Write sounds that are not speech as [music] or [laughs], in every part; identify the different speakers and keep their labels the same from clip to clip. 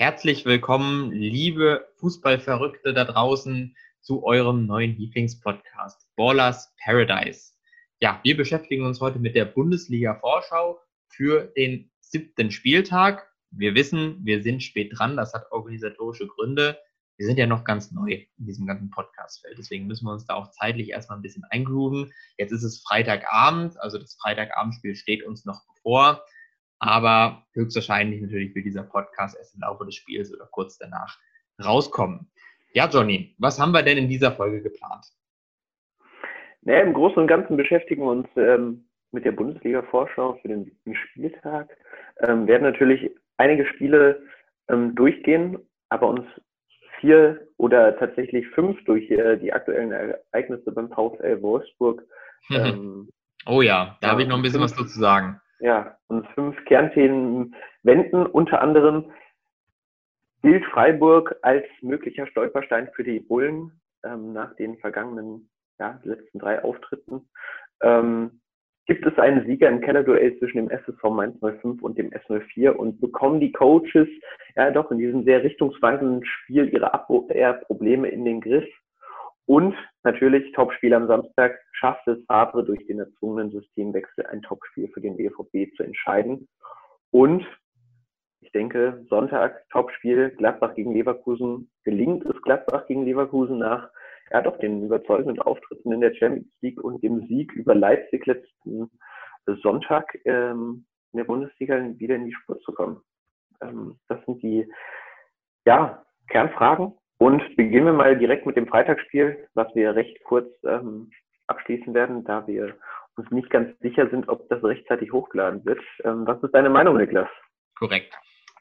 Speaker 1: Herzlich willkommen, liebe Fußballverrückte da draußen, zu eurem neuen Lieblingspodcast, Ballers Paradise. Ja, wir beschäftigen uns heute mit der Bundesliga-Vorschau für den siebten Spieltag. Wir wissen, wir sind spät dran, das hat organisatorische Gründe. Wir sind ja noch ganz neu in diesem ganzen Podcastfeld, deswegen müssen wir uns da auch zeitlich erstmal ein bisschen eingrooven. Jetzt ist es Freitagabend, also das Freitagabendspiel steht uns noch bevor aber höchstwahrscheinlich natürlich wird dieser Podcast erst im Laufe des Spiels oder kurz danach rauskommen. Ja, Johnny, was haben wir denn in dieser Folge geplant?
Speaker 2: Naja, Im Großen und Ganzen beschäftigen wir uns ähm, mit der Bundesliga-Vorschau für den siebten Spieltag. Ähm, werden natürlich einige Spiele ähm, durchgehen, aber uns vier oder tatsächlich fünf durch äh, die aktuellen Ereignisse beim VfL Wolfsburg. [laughs]
Speaker 1: Ähm, oh ja, da ja, habe ich noch ein bisschen fünf, was dazu sagen
Speaker 2: ja, uns fünf Kernthemen wenden. Unter anderem gilt Freiburg als möglicher Stolperstein für die Bullen ähm, nach den vergangenen ja, letzten drei Auftritten. Ähm, gibt es einen Sieger im Kellerduell zwischen dem SSV Mainz 05 und dem S04 und bekommen die Coaches ja doch in diesem sehr richtungsweisenden Spiel ihre Abwehrprobleme in den Griff? Und natürlich Topspiel am Samstag schafft es Favre durch den erzwungenen Systemwechsel ein Topspiel für den BVB zu entscheiden. Und ich denke, Sonntag Topspiel Gladbach gegen Leverkusen. Gelingt es Gladbach gegen Leverkusen nach ja doch den überzeugenden Auftritten in der Champions League und dem Sieg über Leipzig letzten Sonntag ähm, in der Bundesliga wieder in die Spur zu kommen. Ähm, das sind die ja, Kernfragen und beginnen wir mal direkt mit dem Freitagsspiel, was wir recht kurz ähm, abschließen werden, da wir uns nicht ganz sicher sind, ob das rechtzeitig hochgeladen wird. Ähm, was ist deine Meinung, Niklas?
Speaker 1: Korrekt.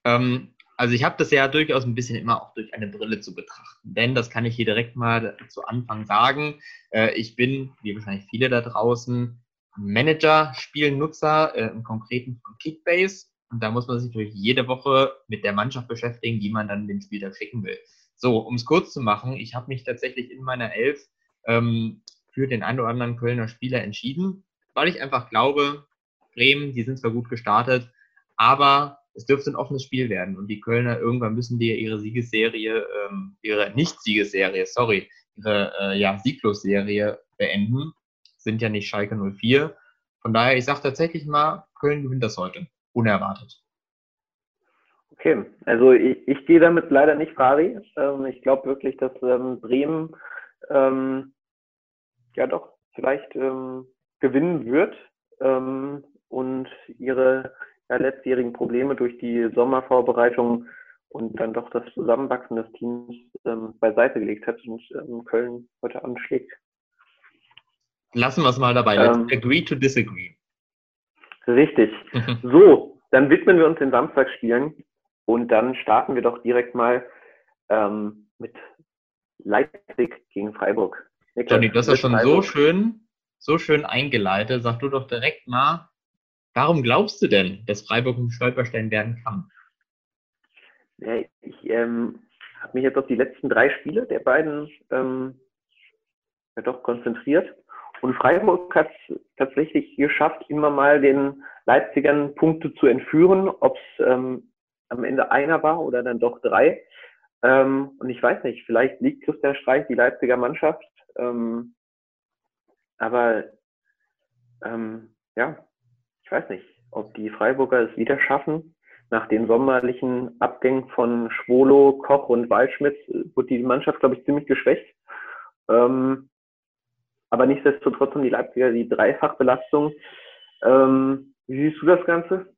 Speaker 1: Ähm, also ich habe das ja durchaus ein bisschen immer auch durch eine Brille zu betrachten. Denn, das kann ich hier direkt mal zu Anfang sagen, äh, ich bin, wie wahrscheinlich viele da draußen, Manager-Spielnutzer, äh, im Konkreten von Kickbase. Und da muss man sich natürlich jede Woche mit der Mannschaft beschäftigen, die man dann den Spieler schicken will. So, um es kurz zu machen, ich habe mich tatsächlich in meiner Elf ähm, für den einen oder anderen Kölner Spieler entschieden, weil ich einfach glaube, Bremen, die sind zwar gut gestartet, aber es dürfte ein offenes Spiel werden und die Kölner irgendwann müssen die ihre Siegesserie, ähm, ihre Nicht-Siegesserie, sorry, ihre äh, ja, Sieglosserie beenden. Sind ja nicht Schalke 04. Von daher, ich sage tatsächlich mal, Köln gewinnt das heute. Unerwartet.
Speaker 2: Okay, also ich, ich gehe damit leider nicht Fari. Ähm, ich glaube wirklich, dass ähm, Bremen ähm, ja doch vielleicht ähm, gewinnen wird ähm, und ihre ja, letztjährigen Probleme durch die Sommervorbereitung und dann doch das Zusammenwachsen des Teams ähm, beiseite gelegt hat und ähm, Köln heute anschlägt.
Speaker 1: Lassen wir es mal dabei. Let's agree to disagree.
Speaker 2: Richtig. [laughs] so, dann widmen wir uns den Samstagsspielen und dann starten wir doch direkt mal ähm, mit Leipzig gegen Freiburg.
Speaker 1: Niklas, Johnny, das ist schon Freiburg. so schön, so schön eingeleitet. Sag du doch direkt mal, warum glaubst du denn, dass Freiburg ein Stolperstein werden kann?
Speaker 2: Ja, ich ähm, habe mich jetzt auf die letzten drei Spiele der beiden ähm, ja doch konzentriert. Und Freiburg hat es tatsächlich geschafft, immer mal den Leipzigern Punkte zu entführen, ob es ähm, am Ende einer war oder dann doch drei. Ähm, und ich weiß nicht, vielleicht liegt Christian Streich die Leipziger Mannschaft. Ähm, aber ähm, ja, ich weiß nicht, ob die Freiburger es wieder schaffen. Nach den sommerlichen Abgängen von Schwolo, Koch und Waldschmidt wird die Mannschaft, glaube ich, ziemlich geschwächt. Ähm, aber nichtsdestotrotz haben die Leipziger die Dreifachbelastung. Ähm, wie siehst du das Ganze?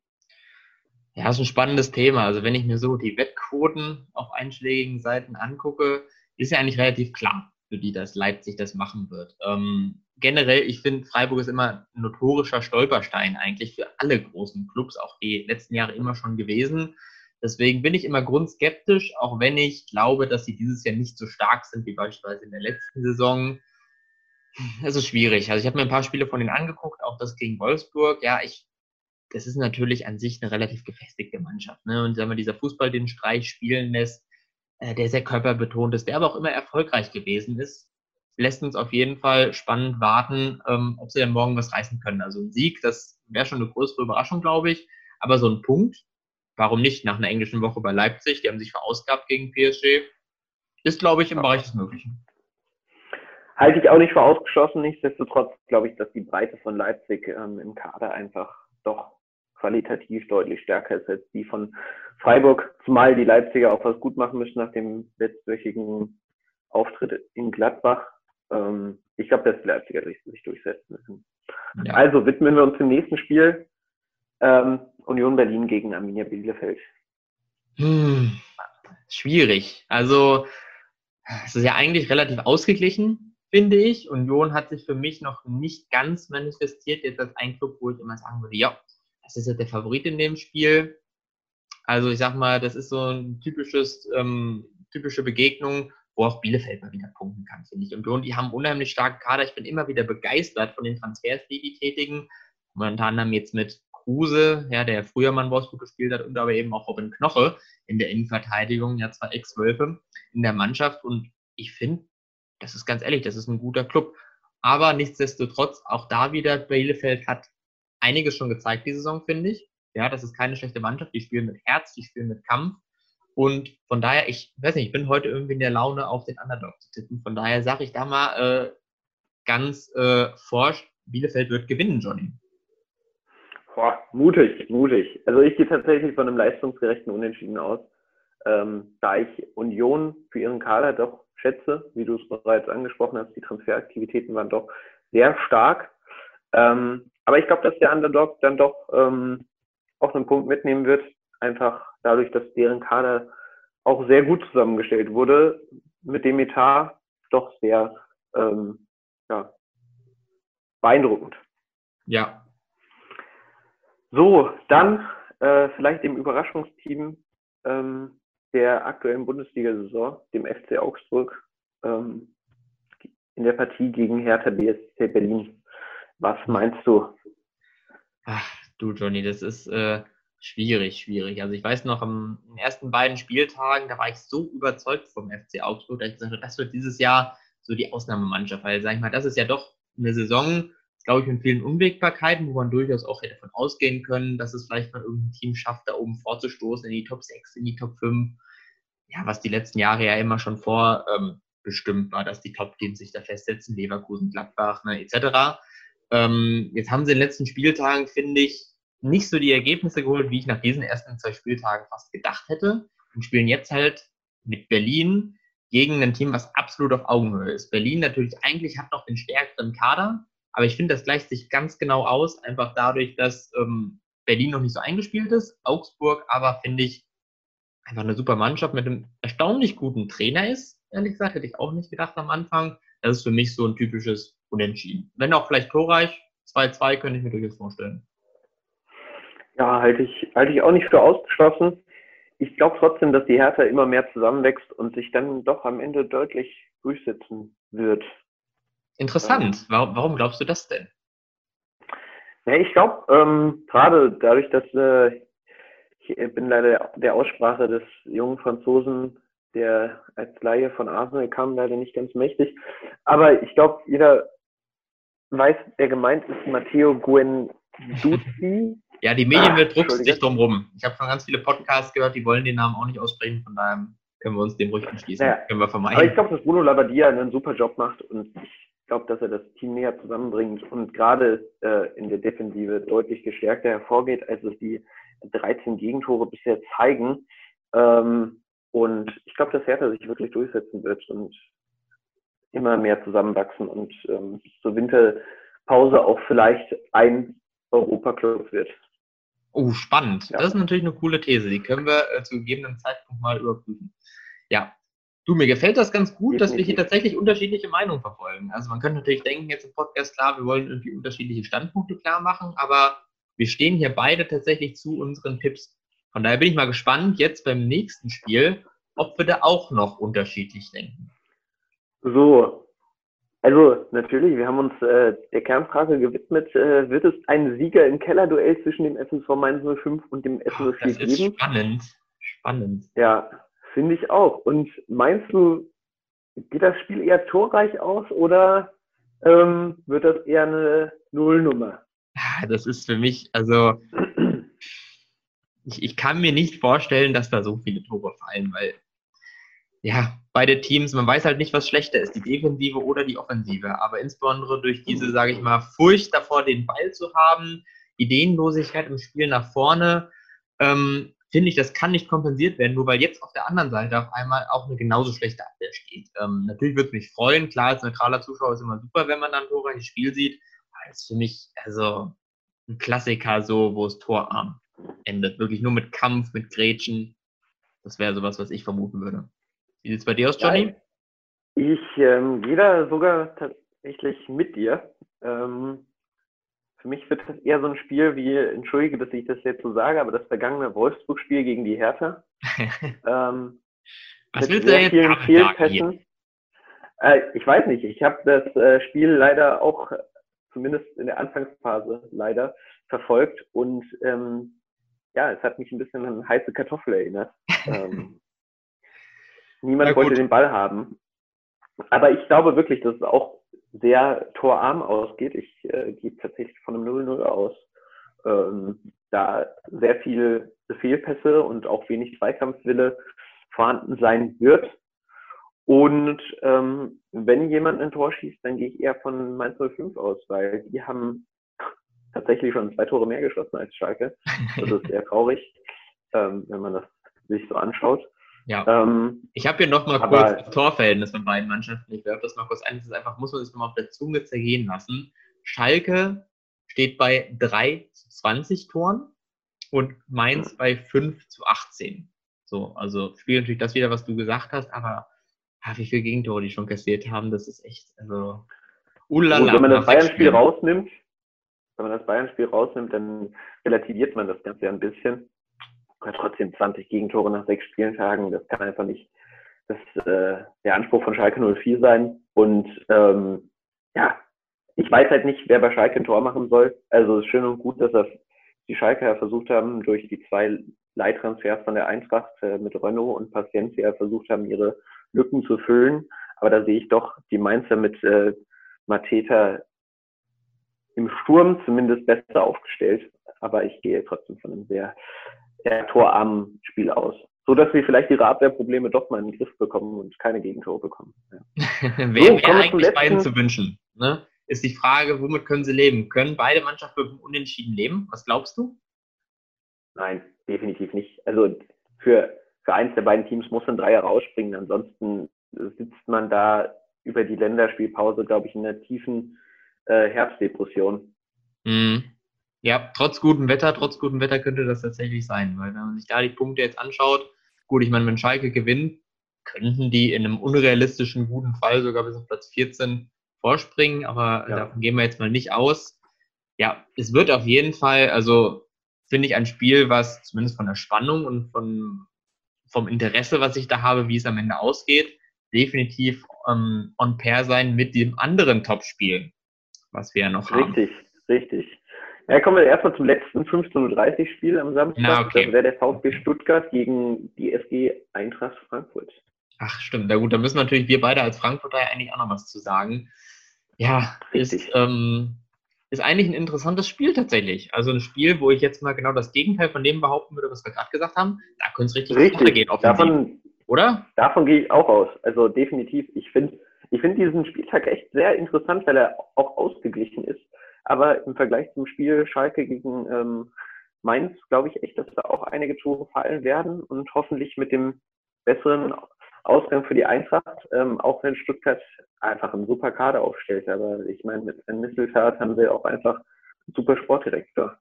Speaker 1: Ja, ist ein spannendes Thema. Also wenn ich mir so die Wettquoten auf einschlägigen Seiten angucke, ist ja eigentlich relativ klar, für die das Leipzig das machen wird. Ähm, generell, ich finde, Freiburg ist immer ein notorischer Stolperstein eigentlich für alle großen Clubs, auch die letzten Jahre immer schon gewesen. Deswegen bin ich immer grundskeptisch, auch wenn ich glaube, dass sie dieses Jahr nicht so stark sind wie beispielsweise in der letzten Saison. Es ist schwierig. Also ich habe mir ein paar Spiele von denen angeguckt, auch das gegen Wolfsburg. Ja, ich das ist natürlich an sich eine relativ gefestigte Mannschaft. Ne? Und sagen wir, dieser Fußball, den Streich spielen lässt, äh, der sehr körperbetont ist, der aber auch immer erfolgreich gewesen ist, lässt uns auf jeden Fall spannend warten, ähm, ob sie denn morgen was reißen können. Also ein Sieg, das wäre schon eine größere Überraschung, glaube ich. Aber so ein Punkt warum nicht nach einer englischen Woche bei Leipzig? Die haben sich verausgabt gegen PSG. Ist, glaube ich, im Bereich des Möglichen.
Speaker 2: Halte ich auch nicht für ausgeschlossen. Nichtsdestotrotz glaube ich, dass die Breite von Leipzig ähm, im Kader einfach doch qualitativ deutlich stärker ist als die von Freiburg, zumal die Leipziger auch was gut machen müssen nach dem letztwöchigen Auftritt in Gladbach. Ähm, ich glaube, dass die Leipziger sich durchsetzen müssen. Ja. Also widmen wir uns dem nächsten Spiel. Ähm, Union Berlin gegen Arminia Bielefeld.
Speaker 1: Hm, schwierig. Also, es ist ja eigentlich relativ ausgeglichen, finde ich. Union hat sich für mich noch nicht ganz manifestiert. Jetzt als ein Club, wo ich immer sagen würde, ja, das ist ja der Favorit in dem Spiel. Also, ich sag mal, das ist so ein typisches, ähm, typische Begegnung, wo auch Bielefeld mal wieder punkten kann, finde ich. Und die haben unheimlich starke Kader. Ich bin immer wieder begeistert von den Transfers, die die tätigen. Unter anderem jetzt mit Kruse, ja, der früher mal in Wolfsburg gespielt hat, und aber eben auch Robin Knoche in der Innenverteidigung, ja, zwei Ex-Wölfe in der Mannschaft. Und ich finde, das ist ganz ehrlich, das ist ein guter Club. Aber nichtsdestotrotz, auch da wieder, Bielefeld hat einiges schon gezeigt, die Saison, finde ich. Ja, das ist keine schlechte Mannschaft. Die spielen mit Herz, die spielen mit Kampf. Und von daher, ich weiß nicht, ich bin heute irgendwie in der Laune, auf den Underdog zu tippen. Von daher sage ich da mal äh, ganz äh, forsch, Bielefeld wird gewinnen, Johnny.
Speaker 2: Boah, mutig, mutig. Also ich gehe tatsächlich von einem leistungsgerechten Unentschieden aus, ähm, da ich Union für ihren Kader doch schätze, wie du es bereits angesprochen hast, die Transferaktivitäten waren doch sehr stark. Ähm, aber ich glaube, dass der Underdog dann doch ähm, auch einen Punkt mitnehmen wird, einfach dadurch, dass deren Kader auch sehr gut zusammengestellt wurde, mit dem Etat doch sehr ähm, ja, beeindruckend.
Speaker 1: Ja.
Speaker 2: So, dann äh, vielleicht dem Überraschungsteam ähm, der aktuellen Bundesliga-Saison, dem FC Augsburg, ähm, in der Partie gegen Hertha BSC Berlin. Was meinst du?
Speaker 1: Ach, du Johnny, das ist äh, Schwierig, schwierig. Also ich weiß noch, am ersten beiden Spieltagen, da war ich so überzeugt vom FC Augsburg, dass ich gesagt habe, das wird dieses Jahr so die Ausnahmemannschaft. Weil, sag ich mal, das ist ja doch eine Saison, glaube ich, mit vielen Unwägbarkeiten, wo man durchaus auch hätte davon ausgehen können, dass es vielleicht mal irgendein Team schafft, da oben vorzustoßen in die Top 6, in die Top 5. Ja, was die letzten Jahre ja immer schon vorbestimmt ähm, war, dass die Top-Teams sich da festsetzen, Leverkusen, Gladbach, ne, etc. Ähm, jetzt haben sie in den letzten Spieltagen, finde ich, nicht so die Ergebnisse geholt, wie ich nach diesen ersten zwei Spieltagen fast gedacht hätte. Und spielen jetzt halt mit Berlin gegen ein Team, was absolut auf Augenhöhe ist. Berlin natürlich eigentlich hat noch den stärkeren Kader, aber ich finde, das gleicht sich ganz genau aus, einfach dadurch, dass ähm, Berlin noch nicht so eingespielt ist, Augsburg aber, finde ich, einfach eine super Mannschaft mit einem erstaunlich guten Trainer ist. Ehrlich gesagt, hätte ich auch nicht gedacht am Anfang. Das ist für mich so ein typisches Unentschieden. Wenn auch vielleicht torreich, 2-2 könnte ich mir durchaus vorstellen.
Speaker 2: Ja, halte ich, halte ich auch nicht für ausgeschlossen. Ich glaube trotzdem, dass die Hertha immer mehr zusammenwächst und sich dann doch am Ende deutlich durchsetzen wird.
Speaker 1: Interessant. Warum, warum glaubst du das denn?
Speaker 2: Ja, ich glaube, ähm, gerade dadurch, dass äh, ich bin leider der Aussprache des jungen Franzosen, der als Laie von Arsenal kam, leider nicht ganz mächtig. Aber ich glaube, jeder weiß, wer gemeint ist, Matteo Guendouzi.
Speaker 1: Ja, die Medien ah, druckst sich drum rum. Ich habe schon ganz viele Podcasts gehört, die wollen den Namen auch nicht aussprechen, von daher können wir uns dem ruhig anschließen.
Speaker 2: Naja, können wir vermeiden. Aber ich glaube, dass Bruno Labbadia einen super Job macht und ich glaube, dass er das Team näher zusammenbringt und gerade äh, in der Defensive deutlich gestärkter hervorgeht, als es die 13 Gegentore bisher zeigen. Ähm, und ich glaube, dass Hertha sich wirklich durchsetzen wird und immer mehr zusammenwachsen und ähm, zur Winterpause auch vielleicht ein Europaclub wird.
Speaker 1: Oh, spannend. Ja. Das ist natürlich eine coole These. Die können wir äh, zu gegebenem Zeitpunkt mal überprüfen. Ja. Du, mir gefällt das ganz gut, Definitiv. dass wir hier tatsächlich unterschiedliche Meinungen verfolgen. Also man könnte natürlich denken, jetzt im Podcast, klar, wir wollen irgendwie unterschiedliche Standpunkte klar machen, aber wir stehen hier beide tatsächlich zu unseren Tipps. Von daher bin ich mal gespannt, jetzt beim nächsten Spiel, ob wir da auch noch unterschiedlich denken.
Speaker 2: So, also natürlich, wir haben uns äh, der Kernfrage gewidmet, äh, wird es einen Sieger im Kellerduell zwischen dem FSV Mainz 05 und dem S04
Speaker 1: geben? Das ist spannend, spannend.
Speaker 2: Ja, finde ich auch. Und meinst du, geht das Spiel eher torreich aus oder ähm, wird das eher eine Nullnummer?
Speaker 1: Das ist für mich, also [clears throat] ich, ich kann mir nicht vorstellen, dass da so viele Tore fallen, weil ja, beide Teams, man weiß halt nicht, was schlechter ist, die Defensive oder die Offensive. Aber insbesondere durch diese, sage ich mal, Furcht davor, den Ball zu haben, Ideenlosigkeit im Spiel nach vorne, ähm, finde ich, das kann nicht kompensiert werden, nur weil jetzt auf der anderen Seite auf einmal auch eine genauso schlechte Abwehr steht. Ähm, natürlich würde es mich freuen, klar, als neutraler Zuschauer ist immer super, wenn man dann ein torreiches Spiel sieht. Aber das ist für mich also ein Klassiker so, wo es torarm endet. Wirklich nur mit Kampf, mit Grätschen. Das wäre sowas, was ich vermuten würde. Wie sieht es bei dir aus, Johnny?
Speaker 2: ich ähm, gehe da sogar tatsächlich mit dir. Ähm, für mich wird das eher so ein Spiel wie, entschuldige, dass ich das jetzt so sage, aber das vergangene Wolfsburg-Spiel gegen die Hertha. [laughs] ähm,
Speaker 1: Was willst du jetzt Fehlpässen.
Speaker 2: Äh, ich weiß nicht, ich habe das äh, Spiel leider auch, zumindest in der Anfangsphase leider, verfolgt und ähm, ja, es hat mich ein bisschen an heiße Kartoffel erinnert. [laughs] ähm, niemand wollte den Ball haben. Aber ich glaube wirklich, dass es auch sehr torarm ausgeht. Ich äh, gehe tatsächlich von einem 0-0 aus. Ähm, da sehr viele Fehlpässe und auch wenig Zweikampfwille vorhanden sein wird. Und ähm, wenn jemand ein Tor schießt, dann gehe ich eher von Mainz 05 aus, weil die haben tatsächlich schon zwei Tore mehr geschossen als Schalke. Das ist [laughs] sehr traurig, ähm, wenn man das sich so anschaut.
Speaker 1: Ja. Ähm, ich habe hier nochmal kurz das Torverhältnis von beiden Mannschaften. Ich werfe das mal kurz ein. Das ist einfach, muss man sich nochmal auf der Zunge zergehen lassen. Schalke steht bei 3 zu 20 Toren und Mainz bei 5 zu 18. So, also spielt natürlich das wieder, was du gesagt hast, aber ach, wie viele Gegentore die schon kassiert haben, das ist echt, also
Speaker 2: ulala. wenn man das Bayern-Spiel rausnimmt, wenn man das Bayern-Spiel rausnimmt, dann relativiert man das Ganze ja ein bisschen aber trotzdem 20 Gegentore nach sechs Spieltagen, das kann einfach nicht das, äh, der Anspruch von Schalke 04 sein. Und ähm, ja, ich weiß halt nicht, wer bei Schalke ein Tor machen soll. Also es ist schön und gut, dass das die Schalke versucht haben, durch die zwei Leittransfers von der Eintracht äh, mit Renault und Paciencia versucht haben, ihre Lücken zu füllen. Aber da sehe ich doch die Mainzer mit äh, Mateta im Sturm zumindest besser aufgestellt. Aber ich gehe trotzdem von einem sehr eher torarmen Spiel aus. So dass wir vielleicht ihre Abwehrprobleme doch mal in den Griff bekommen und keine Gegentore bekommen. Ja. [laughs]
Speaker 1: Wäre so, eigentlich beiden zu wünschen. Ne? Ist die Frage, womit können sie leben? Können beide Mannschaften mit Unentschieden leben? Was glaubst du?
Speaker 2: Nein, definitiv nicht. Also für, für eins der beiden Teams muss ein Dreier rausspringen. Ansonsten sitzt man da über die Länderspielpause, glaube ich, in einer tiefen äh, Herbstdepression.
Speaker 1: Mhm. Ja, trotz gutem Wetter, trotz gutem Wetter könnte das tatsächlich sein, weil wenn man sich da die Punkte jetzt anschaut, gut, ich meine, wenn Schalke gewinnt, könnten die in einem unrealistischen guten Fall sogar bis auf Platz 14 vorspringen, aber ja. davon gehen wir jetzt mal nicht aus. Ja, es wird auf jeden Fall, also finde ich ein Spiel, was zumindest von der Spannung und von, vom Interesse, was ich da habe, wie es am Ende ausgeht, definitiv ähm, on pair sein mit dem anderen Topspiel, was wir ja noch
Speaker 2: richtig,
Speaker 1: haben.
Speaker 2: Richtig, richtig. Ja, kommen wir erstmal zum letzten 15.30 Uhr Spiel am Samstag. Na, okay. Das wäre der VfB Stuttgart gegen die SG Eintracht Frankfurt.
Speaker 1: Ach, stimmt. Na gut, da müssen natürlich wir beide als Frankfurter eigentlich auch noch was zu sagen. Ja, Richtig. ist, ähm, ist eigentlich ein interessantes Spiel tatsächlich. Also ein Spiel, wo ich jetzt mal genau das Gegenteil von dem behaupten würde, was wir gerade gesagt haben. Da könnte es richtig,
Speaker 2: richtig. gehen, offensiv. Davon, oder? Davon gehe ich auch aus. Also definitiv. Ich finde ich finde diesen Spieltag echt sehr interessant, weil er auch ausgeglichen ist. Aber im Vergleich zum Spiel Schalke gegen ähm, Mainz glaube ich echt, dass da auch einige Tore fallen werden und hoffentlich mit dem besseren Ausgang für die Eintracht, ähm, auch wenn Stuttgart einfach einen super Kader aufstellt. Aber ich meine, mit einem Misseltat haben sie auch einfach einen super Sportdirektor.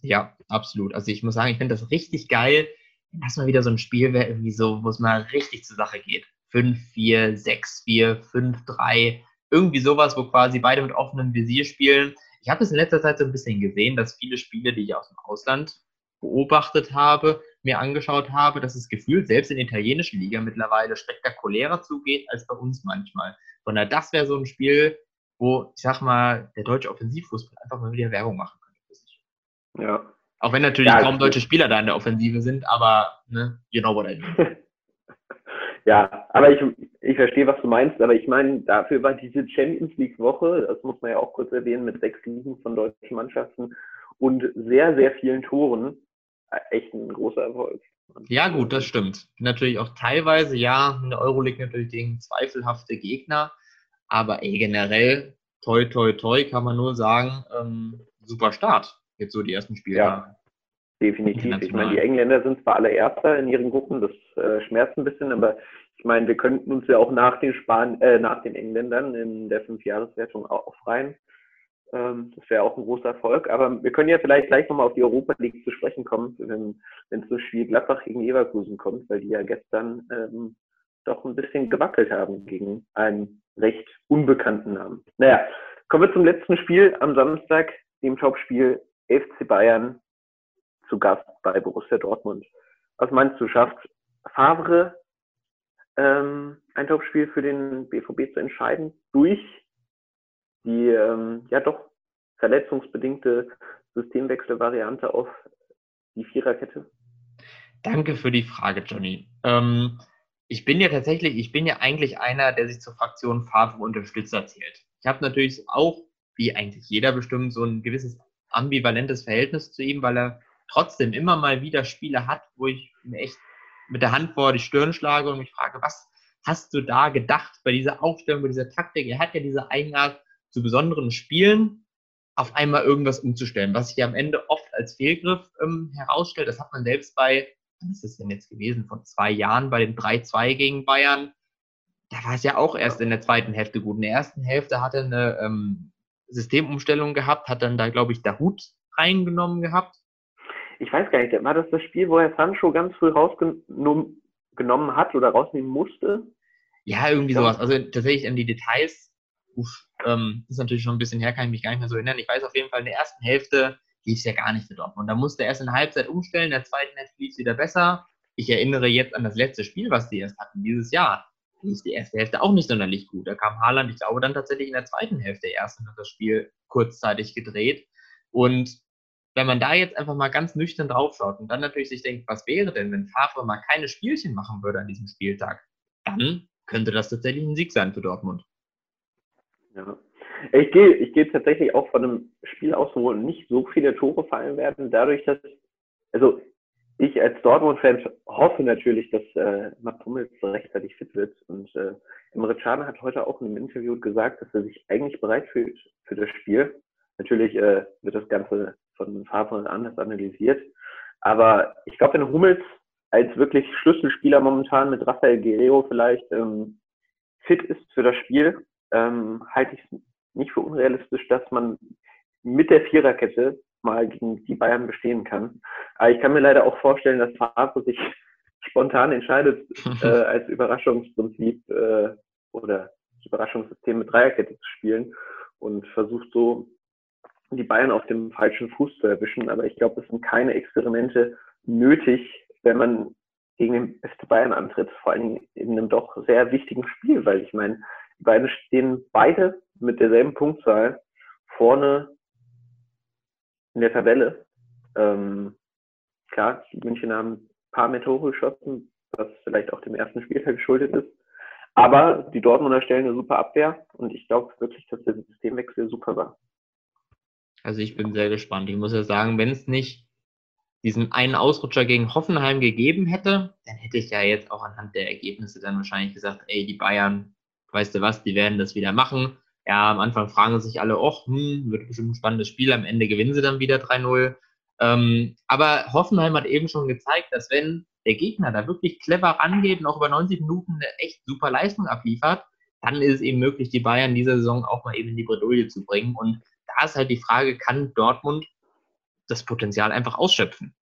Speaker 1: Ja, absolut. Also ich muss sagen, ich finde das richtig geil, dass mal wieder so ein Spiel wäre, irgendwie so, wo es mal richtig zur Sache geht. 5-4, 6-4, 5-3 irgendwie sowas, wo quasi beide mit offenem Visier spielen. Ich habe es in letzter Zeit so ein bisschen gesehen, dass viele Spiele, die ich aus dem Ausland beobachtet habe, mir angeschaut habe, dass es gefühlt selbst in der italienischen Liga mittlerweile spektakulärer zugeht als bei uns manchmal. Von daher, das wäre so ein Spiel, wo, ich sag mal, der deutsche Offensivfußball einfach mal wieder Werbung machen könnte für sich. Ja. Auch wenn natürlich ja, kaum deutsche Spieler da in der Offensive sind, aber, ne, you know what I mean. [laughs]
Speaker 2: Ja, aber ich, ich verstehe, was du meinst, aber ich meine, dafür war diese Champions League Woche, das muss man ja auch kurz erwähnen, mit sechs Ligen von deutschen Mannschaften und sehr, sehr vielen Toren echt ein großer Erfolg.
Speaker 1: Ja, gut, das stimmt. Natürlich auch teilweise, ja, in der Euroleague natürlich gegen zweifelhafte Gegner, aber ey, generell, toi, toi, toi, kann man nur sagen, ähm, super Start, jetzt so die ersten Spiele. Ja,
Speaker 2: definitiv. Ich meine, die Engländer sind zwar alle Erster in ihren Gruppen, das äh, schmerzt ein bisschen, aber ich meine, wir könnten uns ja auch nach den Span äh, nach den Engländern in der Fünfjahreswertung aufreihen. Ähm, das wäre auch ein großer Erfolg. Aber wir können ja vielleicht gleich nochmal auf die Europa League zu sprechen kommen, wenn, es so Spiel Gladbach gegen Leverkusen kommt, weil die ja gestern ähm, doch ein bisschen gewackelt haben gegen einen recht unbekannten Namen. Naja, kommen wir zum letzten Spiel am Samstag, dem Topspiel FC Bayern zu Gast bei Borussia Dortmund. Was meinst du, schafft Favre ähm, ein Topspiel für den BVB zu entscheiden durch die ähm, ja doch verletzungsbedingte Systemwechselvariante auf die Viererkette?
Speaker 1: Danke für die Frage, Johnny. Ähm, ich bin ja tatsächlich, ich bin ja eigentlich einer, der sich zur Fraktion Favre Unterstützer zählt. Ich habe natürlich auch, wie eigentlich jeder bestimmt, so ein gewisses ambivalentes Verhältnis zu ihm, weil er trotzdem immer mal wieder Spiele hat, wo ich mir echt mit der Hand vor die Stirn schlage und mich frage, was hast du da gedacht bei dieser Aufstellung, bei dieser Taktik? Er hat ja diese Eigenart, zu besonderen Spielen auf einmal irgendwas umzustellen, was sich ja am Ende oft als Fehlgriff ähm, herausstellt. Das hat man selbst bei, was ist das denn jetzt gewesen, vor zwei Jahren bei dem 3-2 gegen Bayern. Da war es ja auch erst in der zweiten Hälfte gut. In der ersten Hälfte hat er eine ähm, Systemumstellung gehabt, hat dann da, glaube ich, der Hut reingenommen gehabt.
Speaker 2: Ich weiß gar nicht, war das das Spiel, wo er Sancho ganz früh rausgenommen hat oder rausnehmen musste?
Speaker 1: Ja, irgendwie sowas. Also tatsächlich an die Details uff, ähm, ist natürlich schon ein bisschen her, kann ich mich gar nicht mehr so erinnern. Ich weiß auf jeden Fall, in der ersten Hälfte lief es ja gar nicht für Dortmund. Da musste er erst in der Halbzeit umstellen, in der zweiten Hälfte lief es wieder besser. Ich erinnere jetzt an das letzte Spiel, was die erst hatten, dieses Jahr. Da lief die erste Hälfte auch nicht sonderlich gut. Da kam Haaland, ich glaube, dann tatsächlich in der zweiten Hälfte erst und hat das Spiel kurzzeitig gedreht. Und wenn man da jetzt einfach mal ganz nüchtern draufschaut und dann natürlich sich denkt, was wäre denn, wenn Favre mal keine Spielchen machen würde an diesem Spieltag, dann könnte das tatsächlich ein Sieg sein für Dortmund.
Speaker 2: Ja. Ich gehe, ich gehe tatsächlich auch von einem Spiel aus, wo nicht so viele Tore fallen werden, dadurch, dass, also ich als Dortmund-Fan hoffe natürlich, dass äh, Mats Hummels rechtzeitig fit wird. Und äh, Emre Can hat heute auch in einem Interview gesagt, dass er sich eigentlich bereit fühlt für das Spiel. Natürlich äh, wird das Ganze von Favre anders analysiert. Aber ich glaube, wenn Hummels als wirklich Schlüsselspieler momentan mit Rafael Guerrero vielleicht ähm, fit ist für das Spiel, ähm, halte ich es nicht für unrealistisch, dass man mit der Viererkette mal gegen die Bayern bestehen kann. Aber ich kann mir leider auch vorstellen, dass Favre sich [laughs] spontan entscheidet, [laughs] äh, als Überraschungsprinzip äh, oder Überraschungssystem mit Dreierkette zu spielen und versucht so die Bayern auf dem falschen Fuß zu erwischen. Aber ich glaube, es sind keine Experimente nötig, wenn man gegen den beste Bayern antritt, vor allen Dingen in einem doch sehr wichtigen Spiel, weil ich meine, die beiden stehen beide mit derselben Punktzahl vorne in der Tabelle. Ähm, klar, die München haben ein paar mehr Tore geschossen, was vielleicht auch dem ersten Spieltag geschuldet ist. Aber die Dortmunder stellen eine super Abwehr und ich glaube wirklich, dass der Systemwechsel super war.
Speaker 1: Also ich bin sehr gespannt. Ich muss ja sagen, wenn es nicht diesen einen Ausrutscher gegen Hoffenheim gegeben hätte, dann hätte ich ja jetzt auch anhand der Ergebnisse dann wahrscheinlich gesagt, ey, die Bayern weißt du was, die werden das wieder machen. Ja, am Anfang fragen sich alle, och, hm, wird bestimmt ein spannendes Spiel, am Ende gewinnen sie dann wieder 3-0. Ähm, aber Hoffenheim hat eben schon gezeigt, dass wenn der Gegner da wirklich clever rangeht und auch über 90 Minuten eine echt super Leistung abliefert, dann ist es eben möglich, die Bayern dieser Saison auch mal eben in die Bredouille zu bringen. Und da ist halt die Frage, kann Dortmund das Potenzial einfach ausschöpfen?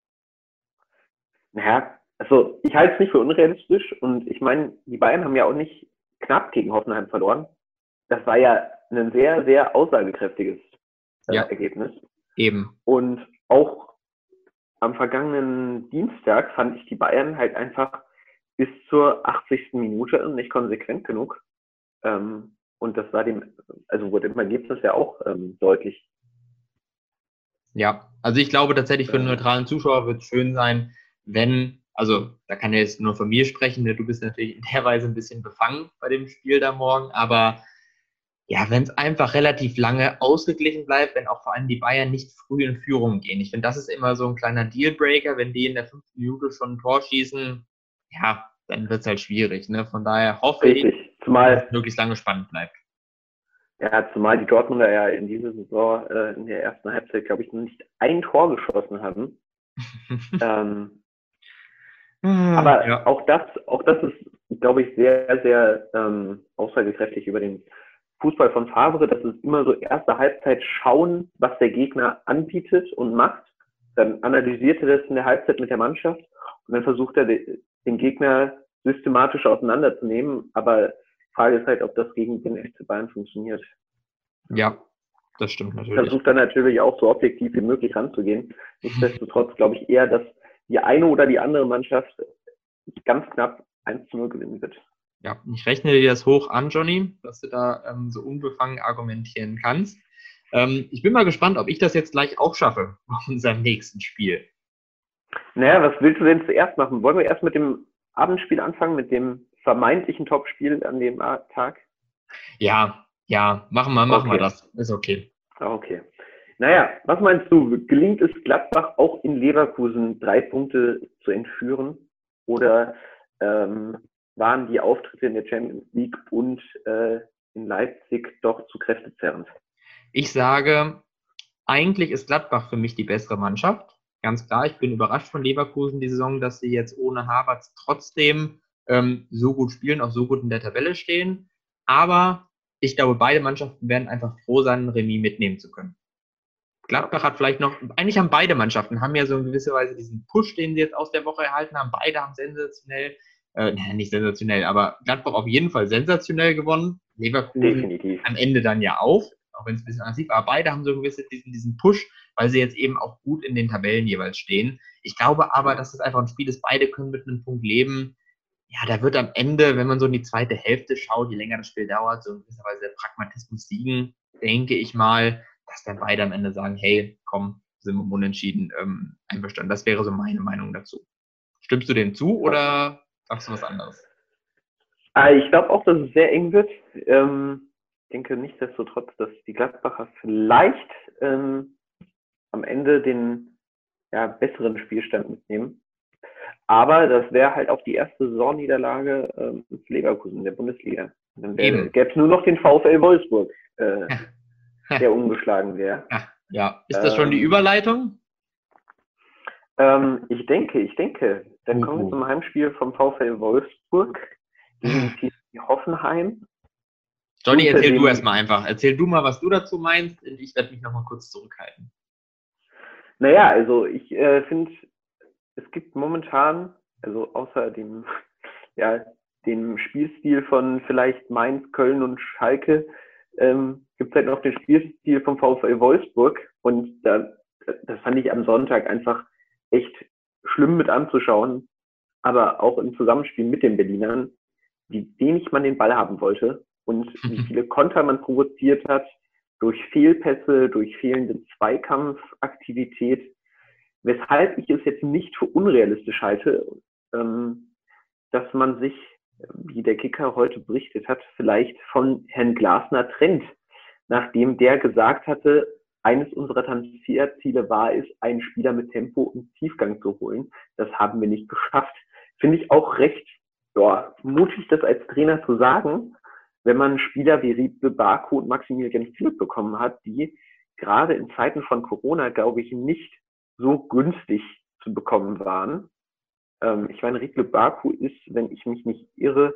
Speaker 2: Naja, also ich halte es nicht für unrealistisch und ich meine, die Bayern haben ja auch nicht knapp gegen Hoffenheim verloren. Das war ja ein sehr, sehr aussagekräftiges äh, ja. Ergebnis.
Speaker 1: Eben.
Speaker 2: Und auch am vergangenen Dienstag fand ich die Bayern halt einfach bis zur 80. Minute nicht konsequent genug. Ähm, und das war dem, also wurde im Ergebnis ja auch ähm, deutlich.
Speaker 1: Ja, also ich glaube tatsächlich für einen neutralen Zuschauer wird es schön sein, wenn also da kann er jetzt nur von mir sprechen, ne? du bist natürlich in der Weise ein bisschen befangen bei dem Spiel da morgen, aber ja, wenn es einfach relativ lange ausgeglichen bleibt, wenn auch vor allem die Bayern nicht früh in Führung gehen. Ich finde, das ist immer so ein kleiner Dealbreaker, wenn die in der fünften Minute schon ein Tor schießen, ja, dann wird es halt schwierig. Ne? Von daher hoffe ich, zumal, möglichst lange spannend bleibt.
Speaker 2: Ja, zumal die Dortmunder ja in dieser Saison äh, in der ersten Halbzeit, glaube ich, noch nicht ein Tor geschossen haben. [laughs] ähm, hm, aber ja. auch das, auch das ist, glaube ich, sehr, sehr ähm, aussagekräftig über den Fußball von Favre, dass es immer so erste Halbzeit schauen, was der Gegner anbietet und macht. Dann analysiert er das in der Halbzeit mit der Mannschaft und dann versucht er den Gegner systematisch auseinanderzunehmen. Aber Frage ist halt, ob das gegen den FC Bayern funktioniert.
Speaker 1: Ja, das stimmt
Speaker 2: natürlich. Versucht dann natürlich auch so objektiv wie möglich ranzugehen. Nichtsdestotrotz glaube ich eher, dass die eine oder die andere Mannschaft ganz knapp 1 zu 0 gewinnen wird.
Speaker 1: Ja, ich rechne dir das hoch an, Johnny, dass du da ähm, so unbefangen argumentieren kannst. Ähm, ich bin mal gespannt, ob ich das jetzt gleich auch schaffe bei unserem nächsten Spiel.
Speaker 2: Naja, was willst du denn zuerst machen? Wollen wir erst mit dem Abendspiel anfangen, mit dem vermeintlichen Topspiel an dem Tag?
Speaker 1: Ja, ja, machen wir, machen okay. wir das. Ist okay.
Speaker 2: Okay. Naja, was meinst du? Gelingt es Gladbach auch in Leverkusen drei Punkte zu entführen? Oder ähm, waren die Auftritte in der Champions League und äh, in Leipzig doch zu kräftezerrend?
Speaker 1: Ich sage, eigentlich ist Gladbach für mich die bessere Mannschaft. Ganz klar, ich bin überrascht von Leverkusen die Saison, dass sie jetzt ohne Havertz trotzdem ähm, so gut spielen, auch so gut in der Tabelle stehen. Aber ich glaube, beide Mannschaften werden einfach froh sein, Remis mitnehmen zu können. Gladbach hat vielleicht noch, eigentlich haben beide Mannschaften, haben ja so in gewisser Weise diesen Push, den sie jetzt aus der Woche erhalten haben. Beide haben sensationell äh, nicht sensationell, aber Gladbach auf jeden Fall sensationell gewonnen. Leverkusen Definitiv. am Ende dann ja auch, auch wenn es ein bisschen anders lief, aber beide haben so gewisse diesen, diesen Push, weil sie jetzt eben auch gut in den Tabellen jeweils stehen. Ich glaube aber, dass es einfach ein Spiel ist, beide können mit einem Punkt leben. Ja, da wird am Ende, wenn man so in die zweite Hälfte schaut, je länger das Spiel dauert, so in gewisser Weise der Pragmatismus siegen, denke ich mal, dass dann beide am Ende sagen, hey, komm, sind wir unentschieden ähm, einverstanden. Das wäre so meine Meinung dazu. Stimmst du dem zu oder Sagst du was anderes?
Speaker 2: Ah, ich glaube auch, dass es sehr eng wird. Ähm, ich denke nichtsdestotrotz, dass die Gladbacher vielleicht ähm, am Ende den ja, besseren Spielstand mitnehmen. Aber das wäre halt auch die erste Saisonniederlage ähm, Leverkusen in der Bundesliga. Dann gäbe es nur noch den VfL Wolfsburg, äh, [laughs] der umgeschlagen wäre.
Speaker 1: Ja, ist das schon die ähm, Überleitung?
Speaker 2: Ähm, ich denke, ich denke. Dann kommen wir zum Heimspiel vom VfL Wolfsburg gegen [laughs] Hoffenheim.
Speaker 1: Johnny, erzähl du erstmal einfach. Erzähl du mal, was du dazu meinst. Ich werde mich nochmal kurz zurückhalten.
Speaker 2: Naja, also ich äh, finde, es gibt momentan, also außer dem, [laughs] ja, dem Spielstil von vielleicht Mainz, Köln und Schalke, ähm, gibt es halt noch den Spielstil vom VfL Wolfsburg. Und da, das fand ich am Sonntag einfach echt schlimm mit anzuschauen, aber auch im Zusammenspiel mit den Berlinern, wie wenig man den Ball haben wollte und wie [laughs] viele Konter man provoziert hat durch Fehlpässe, durch fehlende Zweikampfaktivität, weshalb ich es jetzt nicht für unrealistisch halte, ähm, dass man sich, wie der Kicker heute berichtet hat, vielleicht von Herrn Glasner trennt, nachdem der gesagt hatte, eines unserer Transferziele war es, einen Spieler mit Tempo und Tiefgang zu holen. Das haben wir nicht geschafft. Finde ich auch recht ja, mutig, das als Trainer zu sagen, wenn man Spieler wie Riebe Baku und Maximilian Philipp bekommen hat, die gerade in Zeiten von Corona, glaube ich, nicht so günstig zu bekommen waren. Ähm, ich meine, Riebe Baku ist, wenn ich mich nicht irre,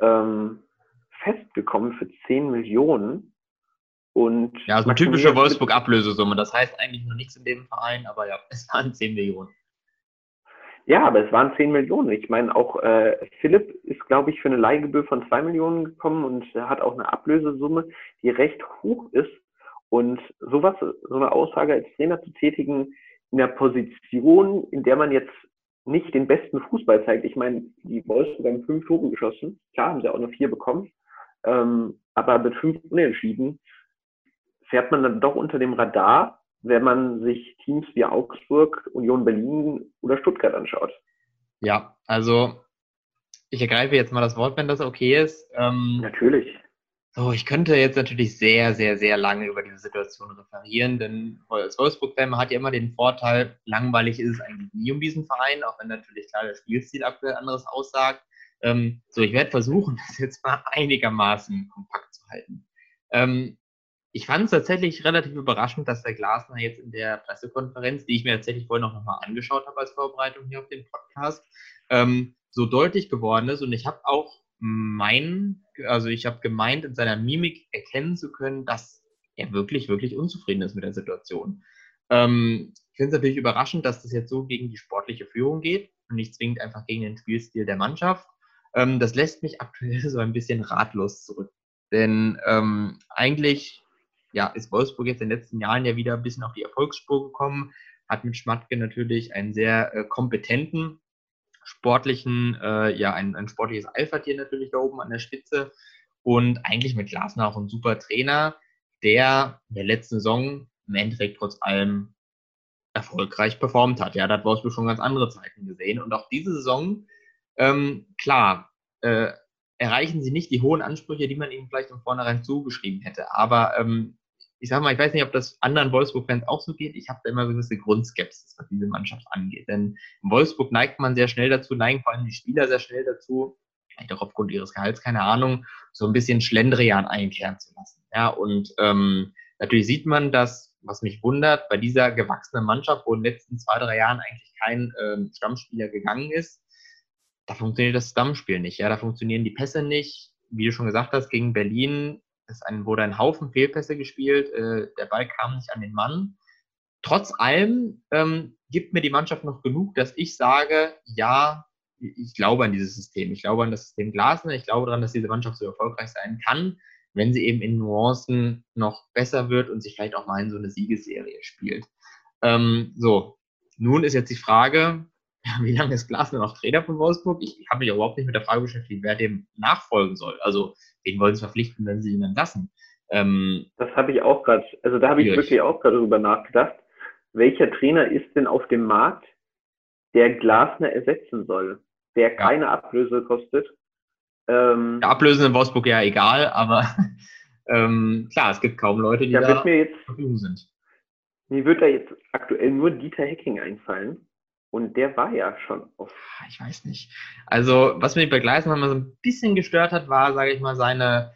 Speaker 2: ähm, festgekommen für 10 Millionen. Und
Speaker 1: ja, so typische Wolfsburg-Ablösesumme. Das heißt eigentlich noch nichts in dem Verein, aber ja, [laughs] es waren 10 Millionen.
Speaker 2: Ja, aber es waren 10 Millionen. Ich meine, auch äh, Philipp ist, glaube ich, für eine Leihgebühr von 2 Millionen gekommen und hat auch eine Ablösesumme, die recht hoch ist. Und sowas, so eine Aussage als Trainer zu tätigen in der Position, in der man jetzt nicht den besten Fußball zeigt. Ich meine, die Wolfsburg haben fünf Tore geschossen. Klar haben sie auch nur vier bekommen. Ähm, aber mit fünf Unentschieden fährt man dann doch unter dem Radar, wenn man sich Teams wie Augsburg, Union Berlin oder Stuttgart anschaut.
Speaker 1: Ja, also ich ergreife jetzt mal das Wort, wenn das okay ist.
Speaker 2: Ähm, Natürlich.
Speaker 1: So, ich könnte jetzt natürlich sehr, sehr, sehr lange über diese Situation referieren, denn als Wolfsburg-Fan hat ja immer den Vorteil, langweilig ist es eigentlich nie um diesen Verein, auch wenn natürlich klar der Spielstil aktuell anderes aussagt. Ähm, so, ich werde versuchen, [laughs] das jetzt mal einigermaßen kompakt zu halten. Ähm, ich fand es tatsächlich relativ überraschend, dass der Glasner jetzt in der Pressekonferenz, die ich mir tatsächlich vorhin noch mal angeschaut habe als Vorbereitung hier auf den Podcast, ähm, so deutlich geworden ist. Und ich habe auch mein, also ich habe gemeint, in seiner Mimik erkennen zu können, dass er wirklich, wirklich unzufrieden ist mit der Situation. Ähm, ich finde es natürlich überraschend, dass das jetzt so gegen die sportliche Führung geht und nicht zwingend einfach gegen den Spielstil der Mannschaft. Ähm, das lässt mich [laughs] aktuell so ein bisschen ratlos zurück. Denn ähm, eigentlich ja, ist Wolfsburg jetzt in den letzten Jahren ja wieder ein bisschen auf die Erfolgsspur gekommen, hat mit Schmatke natürlich einen sehr äh, kompetenten, sportlichen, äh, ja, ein, ein sportliches Alpha-Tier natürlich da oben an der Spitze und eigentlich mit Glasner auch ein super Trainer, der in der letzten Saison im Endeffekt trotz allem erfolgreich performt hat. Ja, da hat Wolfsburg schon ganz andere Zeiten gesehen und auch diese Saison, ähm, klar, äh, erreichen sie nicht die hohen Ansprüche, die man ihnen vielleicht von vornherein zugeschrieben hätte. Aber ähm, ich sag mal, ich weiß nicht, ob das anderen Wolfsburg-Fans auch so geht. Ich habe da immer gewisse Grundskepsis, was diese Mannschaft angeht. Denn in Wolfsburg neigt man sehr schnell dazu, neigen vor allem die Spieler sehr schnell dazu, vielleicht auch aufgrund ihres Gehalts, keine Ahnung, so ein bisschen Schlendrian einkehren zu lassen. Ja, und ähm, natürlich sieht man, dass, was mich wundert, bei dieser gewachsenen Mannschaft, wo in den letzten zwei, drei Jahren eigentlich kein ähm, Stammspieler gegangen ist, da funktioniert das Stammspiel nicht. Ja, da funktionieren die Pässe nicht. Wie du schon gesagt hast, gegen Berlin ist ein, wurde ein Haufen Fehlpässe gespielt, äh, der Ball kam nicht an den Mann. Trotz allem ähm, gibt mir die Mannschaft noch genug, dass ich sage, ja, ich glaube an dieses System. Ich glaube an das System Glasner. Ich glaube daran, dass diese Mannschaft so erfolgreich sein kann, wenn sie eben in Nuancen noch besser wird und sich vielleicht auch mal in so eine Siegesserie spielt. Ähm, so, nun ist jetzt die Frage, [laughs] wie lange ist Glasner noch Trainer von Wolfsburg? Ich habe mich überhaupt nicht mit der Frage beschäftigt, wer dem nachfolgen soll. Also, wen wollen sie verpflichten, wenn sie ihn entlassen?
Speaker 2: Ähm, das habe ich auch gerade, also da habe ich wirklich auch gerade drüber nachgedacht. Welcher Trainer ist denn auf dem Markt, der Glasner ersetzen soll, der ja. keine Ablöse kostet?
Speaker 1: Ähm, der Ablöse in Wolfsburg ja egal, aber [laughs] ähm, klar, es gibt kaum Leute, die
Speaker 2: da, da mir jetzt, sind. Mir wird da jetzt aktuell nur Dieter Hecking einfallen. Und der war ja schon
Speaker 1: auf. Ich weiß nicht. Also, was mich bei Gleisen mal so ein bisschen gestört hat, war, sage ich mal, seine,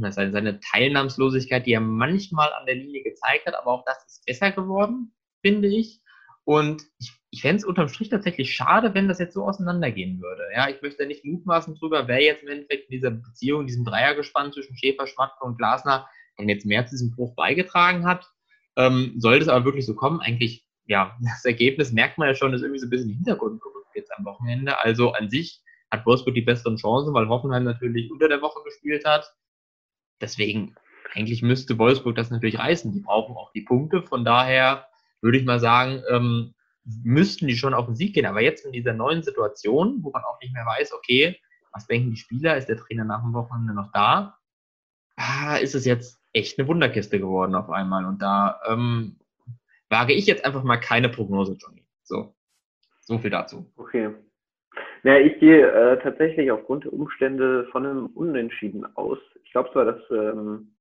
Speaker 1: seine, seine Teilnahmslosigkeit, die er manchmal an der Linie gezeigt hat, aber auch das ist besser geworden, finde ich. Und ich, ich fände es unterm Strich tatsächlich schade, wenn das jetzt so auseinandergehen würde. Ja, ich möchte nicht mutmaßen drüber, wer jetzt im Endeffekt in dieser Beziehung, in diesem Dreiergespann zwischen Schäfer, Schmatke und Glasner, dann jetzt mehr zu diesem Bruch beigetragen hat. Ähm, sollte es aber wirklich so kommen, eigentlich ja, das Ergebnis merkt man ja schon, ist irgendwie so ein bisschen Hintergrund gerückt jetzt am Wochenende. Also an sich hat Wolfsburg die besseren Chancen, weil Hoffenheim natürlich unter der Woche gespielt hat. Deswegen, eigentlich müsste Wolfsburg das natürlich reißen. Die brauchen auch die Punkte. Von daher würde ich mal sagen, ähm, müssten die schon auf den Sieg gehen. Aber jetzt in dieser neuen Situation, wo man auch nicht mehr weiß, okay, was denken die Spieler? Ist der Trainer nach dem Wochenende noch da? Ah, ist es jetzt echt eine Wunderkiste geworden auf einmal. Und da ähm, wage ich jetzt einfach mal keine Prognose, Johnny. So, so viel dazu.
Speaker 2: Okay. Ja, ich gehe äh, tatsächlich aufgrund der Umstände von einem Unentschieden aus. Ich glaube zwar, dass ähm,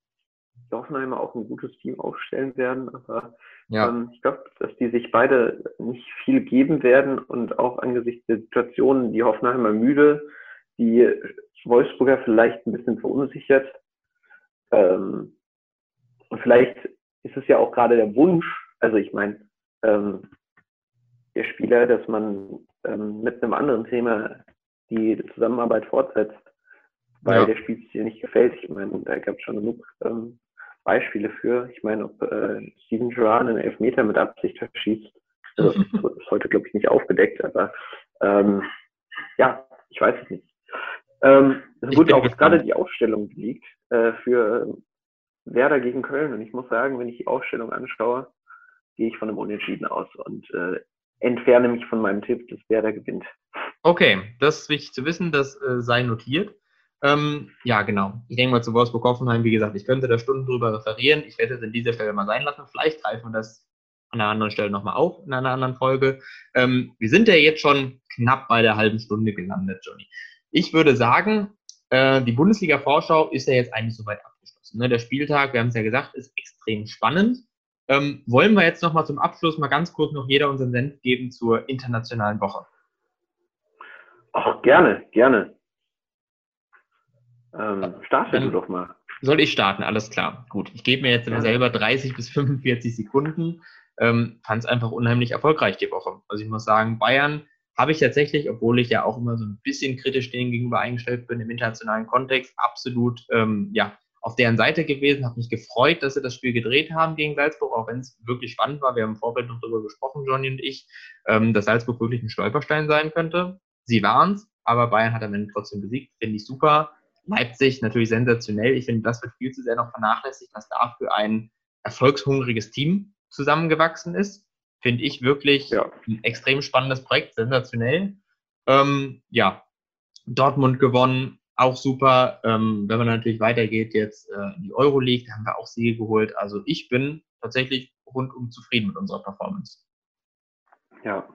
Speaker 2: die Hoffenheimer auch ein gutes Team aufstellen werden, aber ja. ähm, ich glaube, dass die sich beide nicht viel geben werden und auch angesichts der Situation die Hoffenheimer müde, die Wolfsburger vielleicht ein bisschen verunsichert. Ähm, und vielleicht ist es ja auch gerade der Wunsch also ich meine, ähm, der Spieler, dass man ähm, mit einem anderen Thema die Zusammenarbeit fortsetzt, weil ja. der Spielstil nicht gefällt. Ich meine, da gab es schon genug ähm, Beispiele für. Ich meine, ob äh, Steven Gerrard einen Elfmeter mit Absicht verschießt, das [laughs] ist heute, glaube ich, nicht aufgedeckt, aber ähm, ja, ich weiß es nicht. Ähm, es wurde auch gerade die Ausstellung geleakt äh, für Werder gegen Köln und ich muss sagen, wenn ich die Ausstellung anschaue, gehe ich von einem Unentschieden aus und äh, entferne mich von meinem Tipp, dass Werder gewinnt.
Speaker 1: Okay, das ist wichtig zu wissen, das äh, sei notiert. Ähm, ja, genau. Ich denke mal zu Wolfsburg-Hoffenheim, wie gesagt, ich könnte da Stunden drüber referieren. Ich werde es an dieser Stelle mal sein lassen. Vielleicht greifen wir das an einer anderen Stelle nochmal auf, in einer anderen Folge. Ähm, wir sind ja jetzt schon knapp bei der halben Stunde gelandet, Johnny. Ich würde sagen, äh, die Bundesliga-Vorschau ist ja jetzt eigentlich soweit abgeschlossen. Ne? Der Spieltag, wir haben es ja gesagt, ist extrem spannend. Ähm, wollen wir jetzt noch mal zum Abschluss mal ganz kurz noch jeder unseren Senf geben zur internationalen Woche?
Speaker 2: Ach, gerne, gerne. Ähm, starte du doch mal.
Speaker 1: Soll ich starten? Alles klar. Gut. Ich gebe mir jetzt ja. selber 30 bis 45 Sekunden. Ähm, Fand es einfach unheimlich erfolgreich die Woche. Also ich muss sagen, Bayern habe ich tatsächlich, obwohl ich ja auch immer so ein bisschen kritisch denen gegenüber eingestellt bin im internationalen Kontext, absolut ähm, ja, auf deren Seite gewesen, habe mich gefreut, dass sie das Spiel gedreht haben gegen Salzburg, auch wenn es wirklich spannend war. Wir haben im Vorfeld noch darüber gesprochen, Johnny und ich, ähm, dass Salzburg wirklich ein Stolperstein sein könnte. Sie waren es, aber Bayern hat am Ende trotzdem besiegt. Finde ich super. Leipzig natürlich sensationell. Ich finde, das wird viel zu sehr noch vernachlässigt, was da für ein erfolgshungriges Team zusammengewachsen ist. Finde ich wirklich ja. ein extrem spannendes Projekt, sensationell. Ähm, ja, Dortmund gewonnen, auch super. Ähm, wenn man natürlich weitergeht jetzt äh, die Euroleague, da haben wir auch Siege geholt. Also ich bin tatsächlich rundum zufrieden mit unserer Performance.
Speaker 2: Ja,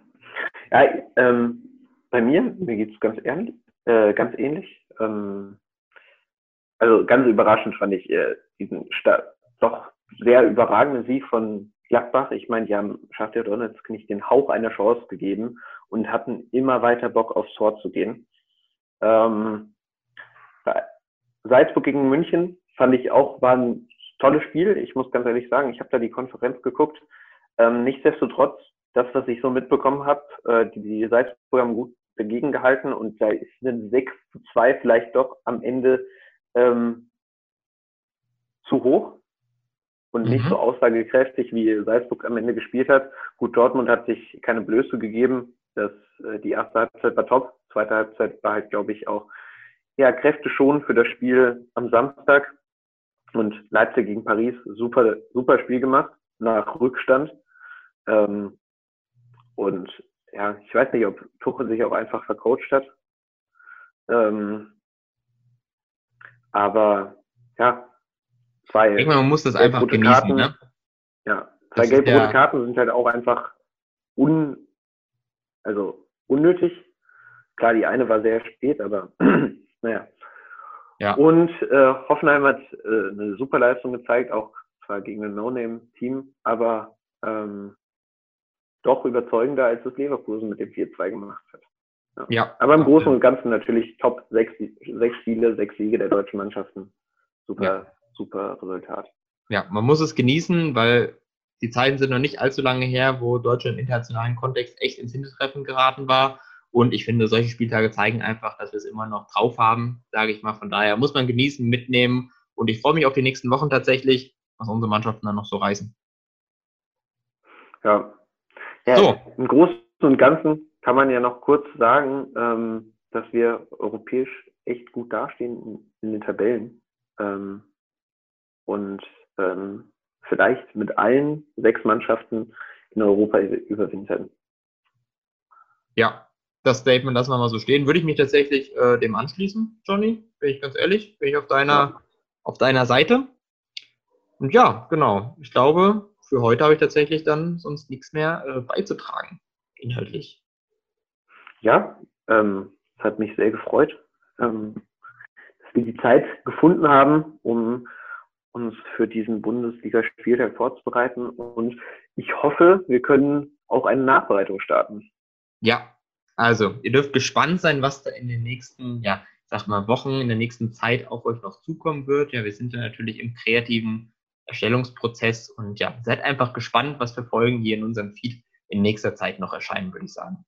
Speaker 2: ja ähm, bei mir, mir geht es ganz, ähnlich, äh, ganz ähnlich. Ähm, also ganz überraschend fand ich äh, diesen doch sehr überragenden Sieg von Gladbach. Ich meine, die haben Schachter Donetsk nicht den Hauch einer Chance gegeben und hatten immer weiter Bock aufs Tor zu gehen. Ähm, Salzburg gegen München fand ich auch, war ein tolles Spiel. Ich muss ganz ehrlich sagen, ich habe da die Konferenz geguckt. Ähm, nichtsdestotrotz, das, was ich so mitbekommen habe, äh, die, die Salzburger haben gut dagegen gehalten und da ist ein 6 zu 2 vielleicht doch am Ende ähm, zu hoch und mhm. nicht so aussagekräftig, wie Salzburg am Ende gespielt hat. Gut, Dortmund hat sich keine Blöße gegeben. Das, äh, die erste Halbzeit war top. Zweite Halbzeit war halt, glaube ich, auch ja, Kräfte schon für das Spiel am Samstag. Und Leipzig gegen Paris, super, super Spiel gemacht, nach Rückstand. Ähm, und ja, ich weiß nicht, ob Tuchel sich auch einfach vercoacht hat. Ähm, aber ja,
Speaker 1: zwei. Ich man muss das einfach genießen, Karten, ne?
Speaker 2: Ja, zwei gelb-rote Karten sind halt auch einfach un, also unnötig. Klar, die eine war sehr spät, aber [clears throat] naja. Ja. Und äh, Hoffenheim hat äh, eine super Leistung gezeigt, auch zwar gegen ein No-Name-Team, aber ähm, doch überzeugender, als es Leverkusen mit dem 4-2 gemacht hat. Ja. ja. Aber im Großen und Ganzen natürlich Top sechs, sechs Spiele, sechs Siege der deutschen Mannschaften. Super, ja. super Resultat.
Speaker 1: Ja, man muss es genießen, weil die Zeiten sind noch nicht allzu lange her, wo Deutschland im internationalen Kontext echt ins Hintertreffen geraten war. Und ich finde, solche Spieltage zeigen einfach, dass wir es immer noch drauf haben, sage ich mal. Von daher muss man genießen, mitnehmen. Und ich freue mich auf die nächsten Wochen tatsächlich, was unsere Mannschaften dann noch so reißen.
Speaker 2: Ja. ja so. Im Großen und Ganzen kann man ja noch kurz sagen, ähm, dass wir europäisch echt gut dastehen in, den Tabellen. Ähm, und ähm, vielleicht mit allen sechs Mannschaften in Europa überwintern.
Speaker 1: Ja, das Statement lassen wir mal so stehen. Würde ich mich tatsächlich äh, dem anschließen, Johnny, bin ich ganz ehrlich, bin ich auf deiner, ja. auf deiner Seite. Und ja, genau. Ich glaube, für heute habe ich tatsächlich dann sonst nichts mehr äh, beizutragen, inhaltlich.
Speaker 2: Ja, ähm, es hat mich sehr gefreut, ähm, dass wir die Zeit gefunden haben, um uns für diesen Bundesliga-Spieltag vorzubereiten. Und ich hoffe, wir können auch eine Nachbereitung starten.
Speaker 1: Ja, also, ihr dürft gespannt sein, was da in den nächsten, ja, sag mal, Wochen, in der nächsten Zeit auf euch noch zukommen wird. Ja, wir sind ja natürlich im kreativen Erstellungsprozess und ja, seid einfach gespannt, was für Folgen hier in unserem Feed in nächster Zeit noch erscheinen, würde ich sagen.